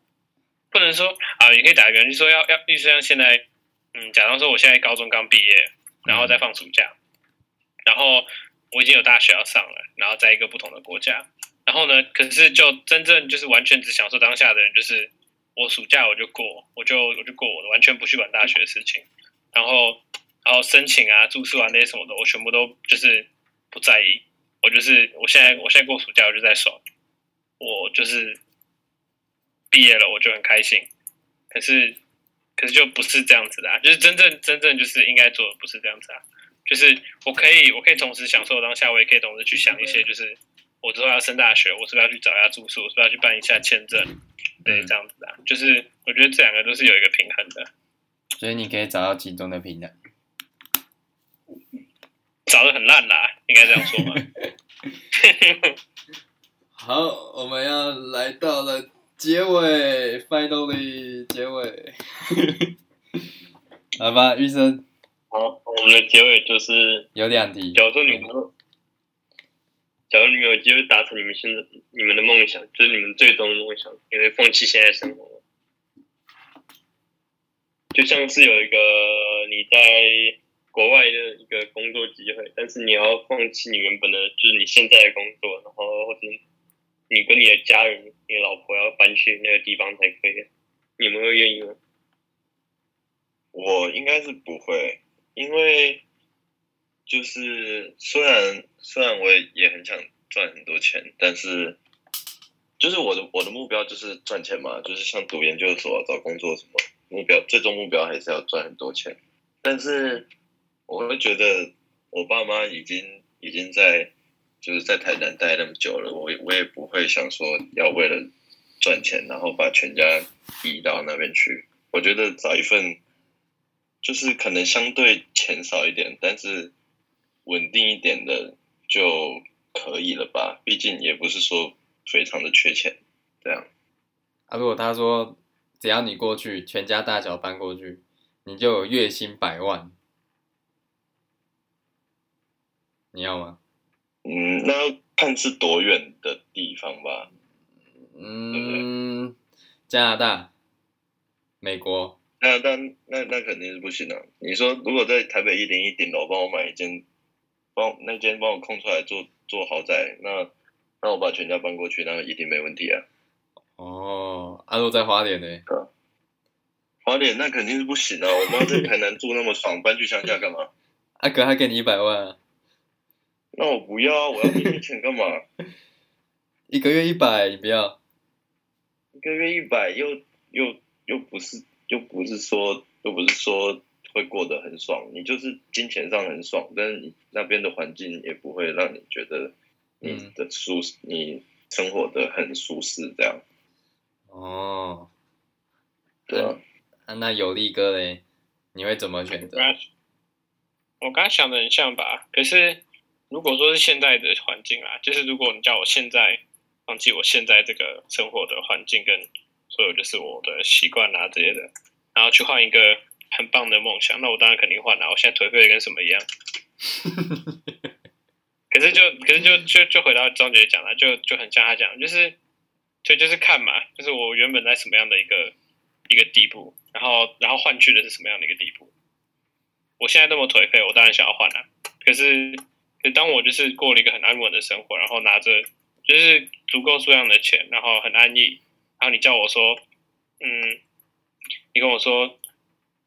不能说啊，你可以打个比方，就说要要，例如像现在，嗯，假装说我现在高中刚毕业，然后再放暑假，然后我已经有大学要上了，然后在一个不同的国家，然后呢，可是就真正就是完全只享受当下的人，就是我暑假我就过，我就我就过我的，完全不去管大学的事情，然后。然后申请啊、住宿啊那些什么的，我全部都就是不在意。我就是我现在我现在过暑假，我就在爽。我就是毕业了，我就很开心。可是可是就不是这样子的啊，就是真正真正就是应该做的不是这样子啊。就是我可以我可以同时享受当下，我也可以同时去想一些，就是我之后要升大学，我是不是要去找一下住宿，我是不是要去办一下签证？对，这样子的啊。就是我觉得这两个都是有一个平衡的。所以你可以找到其中的平衡。找的很烂啦，应该这样说吗？好，我们要来到了结尾，finally 结尾。好吧，医生。好，我们的结尾就是有两题。假如说你们，假如你们有机会达成你们现在你们的梦想，就是你们最终的梦想，你会放弃现在生活吗？就像是有一个你在国外的一个工作机会，但是你要放弃你原本的，就是你现在的工作，然后或者你跟你的家人、你老婆要搬去那个地方才可以，你们会愿意吗？我应该是不会，因为就是虽然虽然我也也很想赚很多钱，但是就是我的我的目标就是赚钱嘛，就是像读研究所、找工作什么目标，最终目标还是要赚很多钱，但是。我会觉得我爸妈已经已经在就是在台南待那么久了，我我也不会想说要为了赚钱，然后把全家移到那边去。我觉得找一份就是可能相对钱少一点，但是稳定一点的就可以了吧。毕竟也不是说非常的缺钱，这样。啊，如果他说只要你过去，全家大小搬过去，你就有月薪百万。你要吗？嗯，那要看是多远的地方吧。嗯，对对加拿大、美国。那那那那肯定是不行的，啊。你说如果在台北一零一顶楼帮我买一间，帮那间帮我空出来做做豪宅，那那我把全家搬过去，那一定没问题啊。哦，阿、啊、若在花莲呢？花莲那肯定是不行啊！我妈在台南住那么爽，搬去乡下干嘛？阿哥还给你一百万啊。那我不要，我要这些钱干嘛？一个月一百，你不要？一个月一百，又又又不是，又不是说，又不是说会过得很爽。你就是金钱上很爽，但是你那边的环境也不会让你觉得你的舒适，嗯、你生活的很舒适这样。哦，对啊，啊那有利哥嘞，你会怎么选择？我刚刚想的很像吧，可是。如果说是现在的环境啊，就是如果你叫我现在放弃我现在这个生活的环境跟所有就是我的习惯啊这些的，然后去换一个很棒的梦想，那我当然肯定换了。我现在颓废的跟什么一样？可是就可是就就就回到张杰讲了，就就很像他讲，就是就就是看嘛，就是我原本在什么样的一个一个地步，然后然后换去的是什么样的一个地步。我现在那么颓废，我当然想要换了，可是。可当我就是过了一个很安稳的生活，然后拿着就是足够数量的钱，然后很安逸，然后你叫我说，嗯，你跟我说，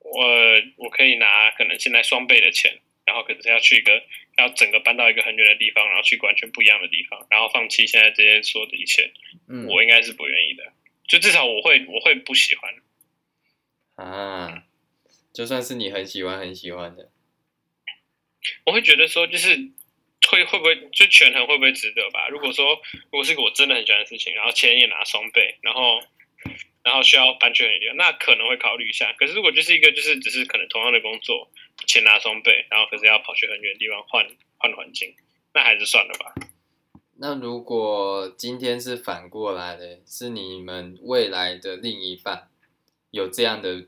我我可以拿可能现在双倍的钱，然后可是要去一个要整个搬到一个很远的地方，然后去完全不一样的地方，然后放弃现在这些所有的一切，嗯，我应该是不愿意的，就至少我会我会不喜欢啊，就算是你很喜欢很喜欢的，我会觉得说就是。会会不会就权衡会不会值得吧？如果说如果是我真的很喜欢的事情，然后钱也拿双倍，然后然后需要搬去很远，那可能会考虑一下。可是如果就是一个就是只是可能同样的工作，钱拿双倍，然后可是要跑去很远的地方换换环境，那还是算了吧。那如果今天是反过来的，是你们未来的另一半有这样的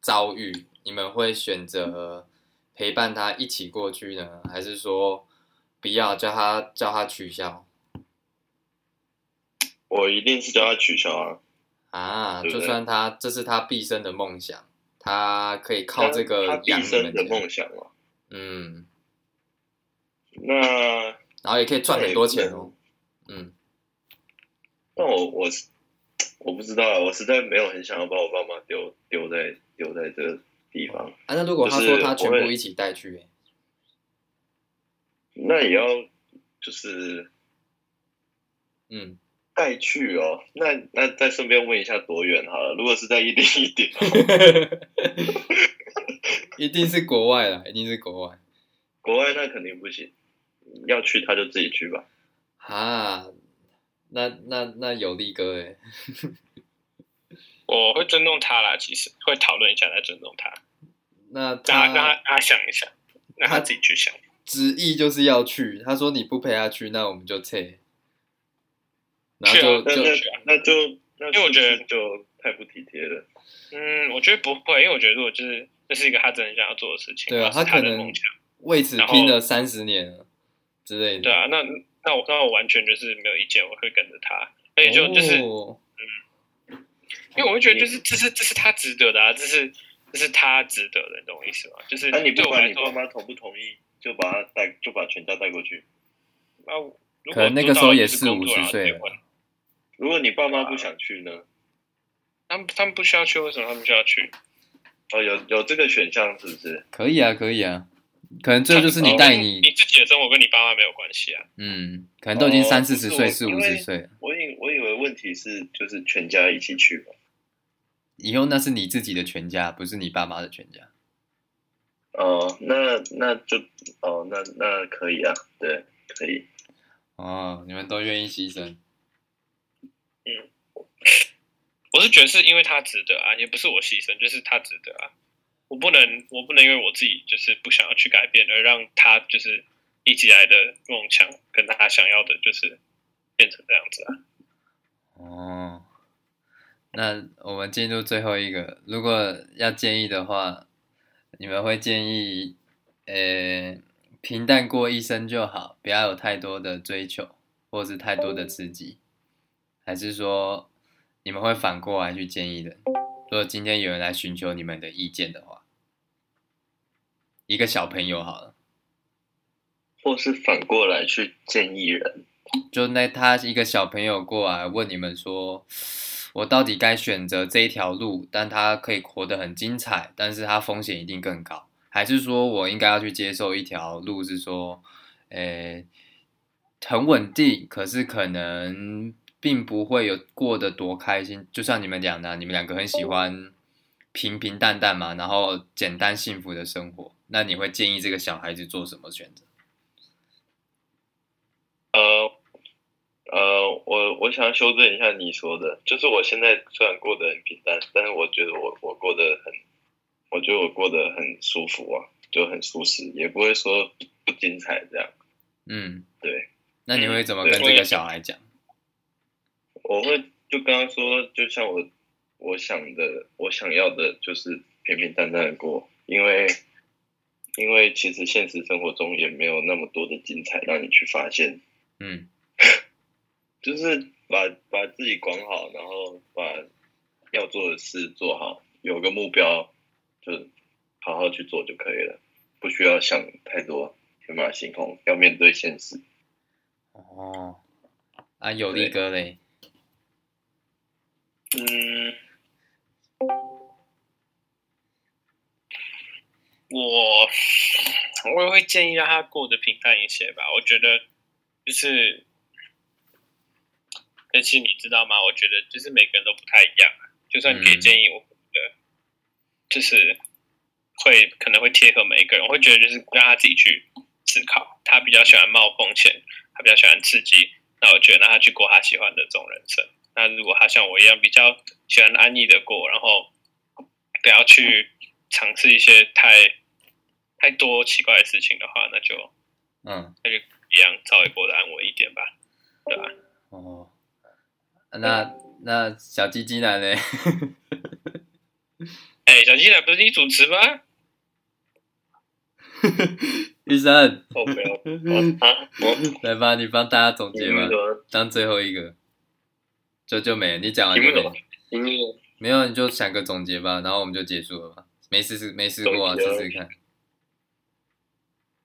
遭遇，你们会选择陪伴他一起过去呢，还是说？不要叫他叫他取消，我一定是叫他取消啊！啊，就算他这是他毕生的梦想，他可以靠这个养毕生的梦想了。嗯，那然后也可以赚很多钱哦。嗯，那我我我不知道，我实在没有很想要把我爸妈丢丢在丢在这个地方。啊，那如果他说他全部一起带去？那也要就是，嗯，带去哦。那那再顺便问一下多远好了。如果是在一零一点，一定是国外啦，一定是国外。国外那肯定不行，要去他就自己去吧。啊，那那那有利哥哎，我会尊重他啦，其实会讨论一下再尊重他。那他让他让他想一想，让他自己去想。执意就是要去，他说你不陪他去，那我们就撤。然后就就那就那因为我觉得就太不体贴了。嗯，我觉得不会，因为我觉得如果就是这是一个他真的想要做的事情，对啊，他可能为此拼了三十年了之类的。对啊，那那我那我完全就是没有意见，我会跟着他，而且就就是、哦、嗯，因为我会觉得就是这是这是他值得的啊，这是这是他值得的，你懂我意思吗？就是那、啊、你不管你爸说妈同不同意，就把他带，就把全家带过去。那如果可能那个时候也四五十岁了。如果你爸妈不想去呢？他们他们不需要去，为什么他们需要去？哦，有有这个选项是不是？可以啊，可以啊。可能这就是你带你你自己的生活跟你爸妈没有关系啊。嗯，可能都已经三四十岁、四五十岁。我以我以为问题是就是全家一起去吧。以后那是你自己的全家，不是你爸妈的全家。哦，那那就哦，那那可以啊，对，可以。哦，你们都愿意牺牲。嗯，我是觉得是因为他值得啊，也不是我牺牲，就是他值得啊。我不能，我不能因为我自己就是不想要去改变，而让他就是一直以来的梦想跟他想要的，就是变成这样子啊。哦，那我们进入最后一个，如果要建议的话，你们会建议，呃，平淡过一生就好，不要有太多的追求，或是太多的刺激，还是说你们会反过来去建议的？如果今天有人来寻求你们的意见的话，一个小朋友好了，或是反过来去建议人，就那他一个小朋友过来问你们说，我到底该选择这一条路，但他可以活得很精彩，但是他风险一定更高，还是说我应该要去接受一条路，是说，诶，很稳定，可是可能。并不会有过得多开心，就像你们讲的，你们两个很喜欢平平淡淡嘛，然后简单幸福的生活。那你会建议这个小孩子做什么选择？呃呃，我我想要修正一下你说的，就是我现在虽然过得很平淡，但是我觉得我我过得很，我觉得我过得很舒服啊，就很舒适，也不会说不精彩这样。嗯，对。那你会怎么跟这个小孩讲？我会就刚刚说，就像我我想的，我想要的就是平平淡淡的过，因为因为其实现实生活中也没有那么多的精彩让你去发现，嗯，就是把把自己管好，然后把要做的事做好，有个目标就好好去做就可以了，不需要想太多天马行空，要面对现实。哦，啊，有力哥嘞。嗯，我我也会建议让他过得平淡一些吧。我觉得就是，但是你知道吗？我觉得就是每个人都不太一样。就算给建议，我觉得就是会可能会贴合每一个人。我会觉得就是让他自己去思考。他比较喜欢冒风险，他比较喜欢刺激。那我觉得让他去过他喜欢的这种人生。那如果他像我一样比较喜欢安逸的过，然后不要去尝试一些太太多奇怪的事情的话，那就嗯，那就一样稍微过得安稳一点吧，对吧？哦，那那小鸡鸡男呢？哎、欸，小鸡男不是你主持吗？医生，我，没有，啊，我来吧，你帮大家总结吧，当最后一个。就就没了，你讲完就没了。没有，你就想个总结吧，然后我们就结束了吧。没试试，没试过啊，试试看。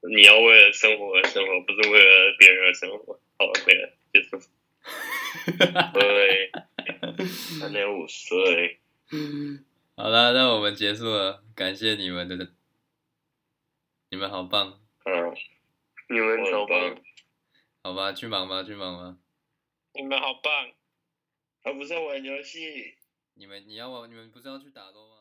你要为了生活而生活，不是为了别人而生活。好了，没了，结束。对，三点五岁。好了，那我们结束了，感谢你们的，你们好棒。嗯，你们好棒。好吧，去忙吧，去忙吧。你们好棒。他不是要玩游戏？你们你要玩？你们不是要去打斗吗？